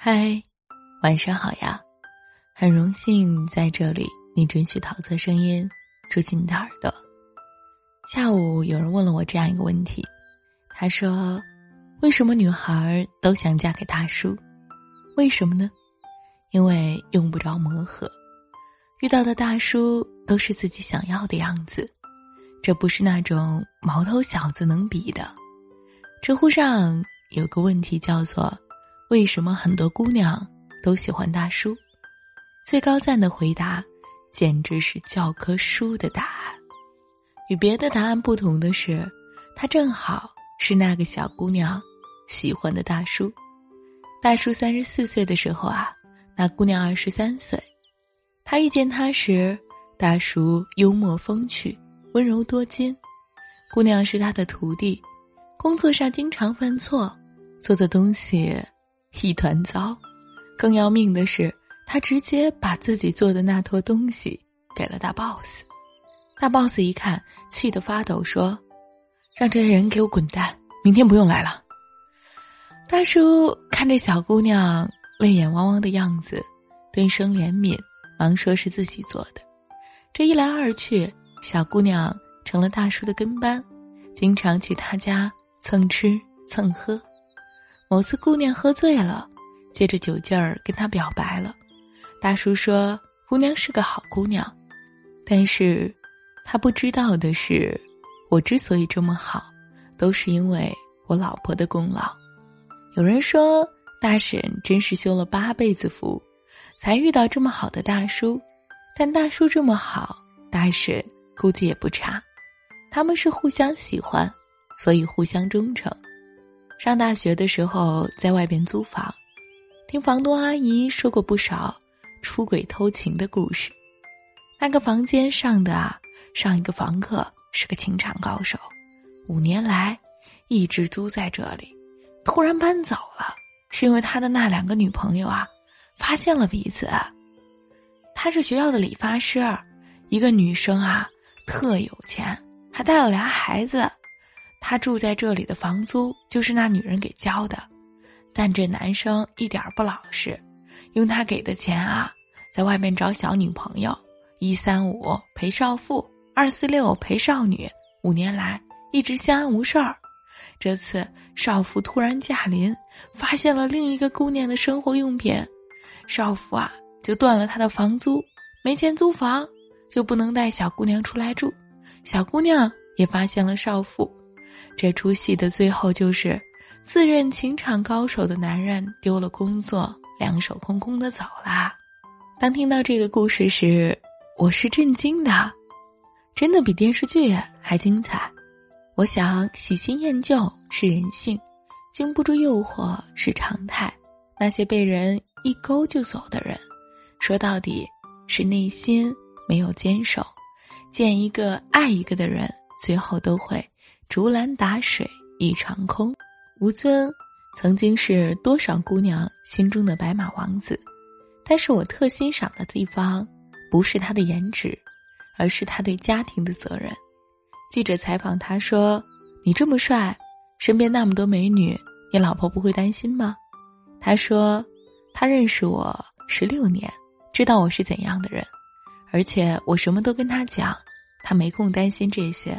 嗨，晚上好呀！很荣幸在这里，你准许桃子声音住进你的耳朵。下午有人问了我这样一个问题，他说：“为什么女孩都想嫁给大叔？为什么呢？因为用不着磨合，遇到的大叔都是自己想要的样子，这不是那种毛头小子能比的。”知乎上有个问题叫做。为什么很多姑娘都喜欢大叔？最高赞的回答，简直是教科书的答案。与别的答案不同的是，他正好是那个小姑娘喜欢的大叔。大叔三十四岁的时候啊，那姑娘二十三岁。他遇见他时，大叔幽默风趣、温柔多金，姑娘是他的徒弟，工作上经常犯错，做的东西。一团糟，更要命的是，他直接把自己做的那坨东西给了大 boss。大 boss 一看，气得发抖，说：“让这些人给我滚蛋，明天不用来了。”大叔看着小姑娘泪眼汪汪的样子，顿生怜悯，忙说是自己做的。这一来二去，小姑娘成了大叔的跟班，经常去他家蹭吃蹭喝。某次姑娘喝醉了，借着酒劲儿跟他表白了。大叔说：“姑娘是个好姑娘，但是，他不知道的是，我之所以这么好，都是因为我老婆的功劳。”有人说大婶真是修了八辈子福，才遇到这么好的大叔。但大叔这么好，大婶估计也不差。他们是互相喜欢，所以互相忠诚。上大学的时候，在外边租房，听房东阿姨说过不少出轨偷情的故事。那个房间上的啊，上一个房客是个情场高手，五年来一直租在这里，突然搬走了，是因为他的那两个女朋友啊，发现了彼此。他是学校的理发师，一个女生啊，特有钱，还带了俩孩子。他住在这里的房租就是那女人给交的，但这男生一点不老实，用他给的钱啊，在外面找小女朋友，一三五陪少妇，二四六陪少女，五年来一直相安无事儿。这次少妇突然驾临，发现了另一个姑娘的生活用品，少妇啊就断了他的房租，没钱租房，就不能带小姑娘出来住，小姑娘也发现了少妇。这出戏的最后就是，自认情场高手的男人丢了工作，两手空空的走了。当听到这个故事时，我是震惊的，真的比电视剧还精彩。我想喜新厌旧是人性，经不住诱惑是常态。那些被人一勾就走的人，说到底是内心没有坚守。见一个爱一个的人，最后都会。竹篮打水一场空，吴尊曾经是多少姑娘心中的白马王子，但是我特欣赏的地方，不是他的颜值，而是他对家庭的责任。记者采访他说：“你这么帅，身边那么多美女，你老婆不会担心吗？”他说：“他认识我十六年，知道我是怎样的人，而且我什么都跟他讲，他没空担心这些。”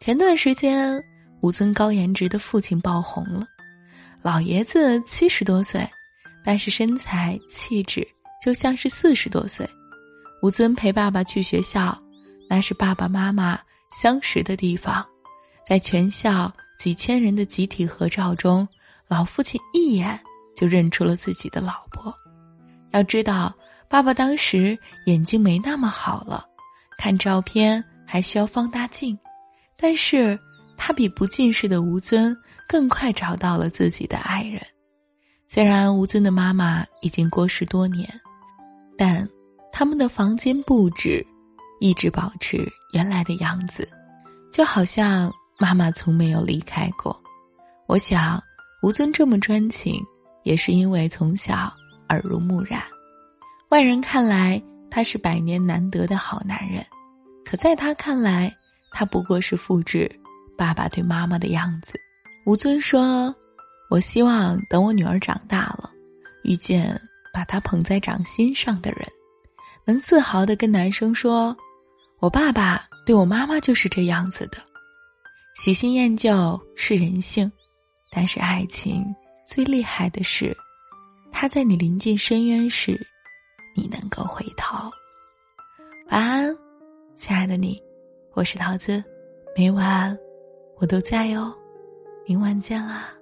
前段时间，吴尊高颜值的父亲爆红了。老爷子七十多岁，但是身材气质就像是四十多岁。吴尊陪爸爸去学校，那是爸爸妈妈相识的地方。在全校几千人的集体合照中，老父亲一眼就认出了自己的老婆。要知道，爸爸当时眼睛没那么好了，看照片还需要放大镜。但是，他比不近视的吴尊更快找到了自己的爱人。虽然吴尊的妈妈已经过世多年，但他们的房间布置一直保持原来的样子，就好像妈妈从没有离开过。我想，吴尊这么专情，也是因为从小耳濡目染。外人看来他是百年难得的好男人，可在他看来。他不过是复制爸爸对妈妈的样子。吴尊说：“我希望等我女儿长大了，遇见把她捧在掌心上的人，能自豪的跟男生说：“我爸爸对我妈妈就是这样子的。”喜新厌旧是人性，但是爱情最厉害的是，他在你临近深渊时，你能够回头。晚安，亲爱的你，我是桃子，每晚我都在哟，明晚见啦。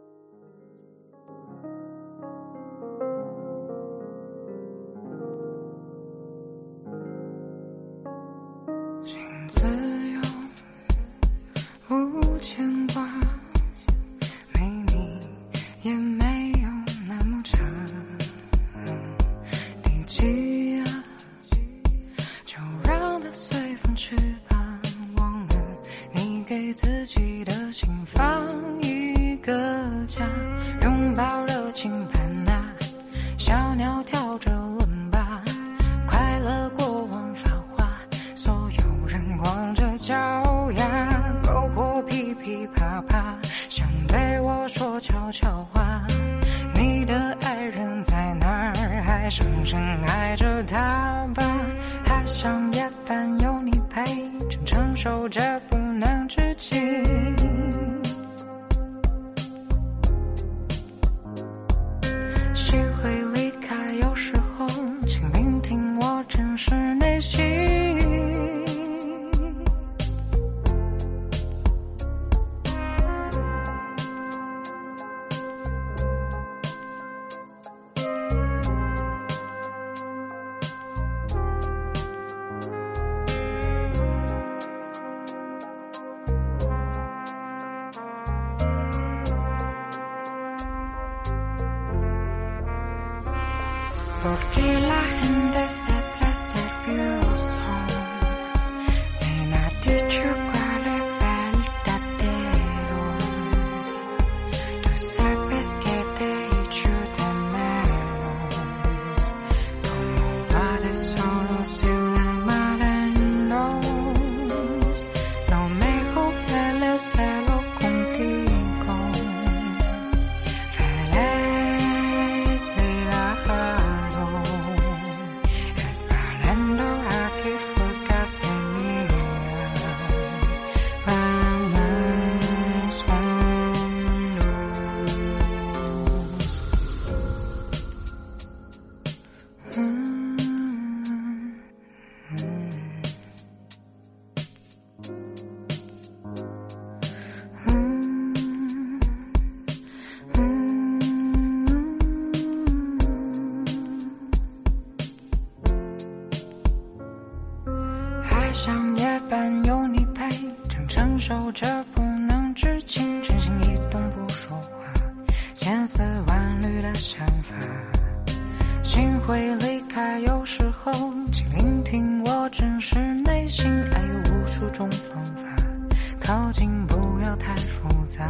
深深爱着他吧？还想夜半有你陪，正承受着不能自己。千丝万缕的想法。心会离开，有时候，请聆听我真实内心。爱有无数种方法，靠近不要太复杂。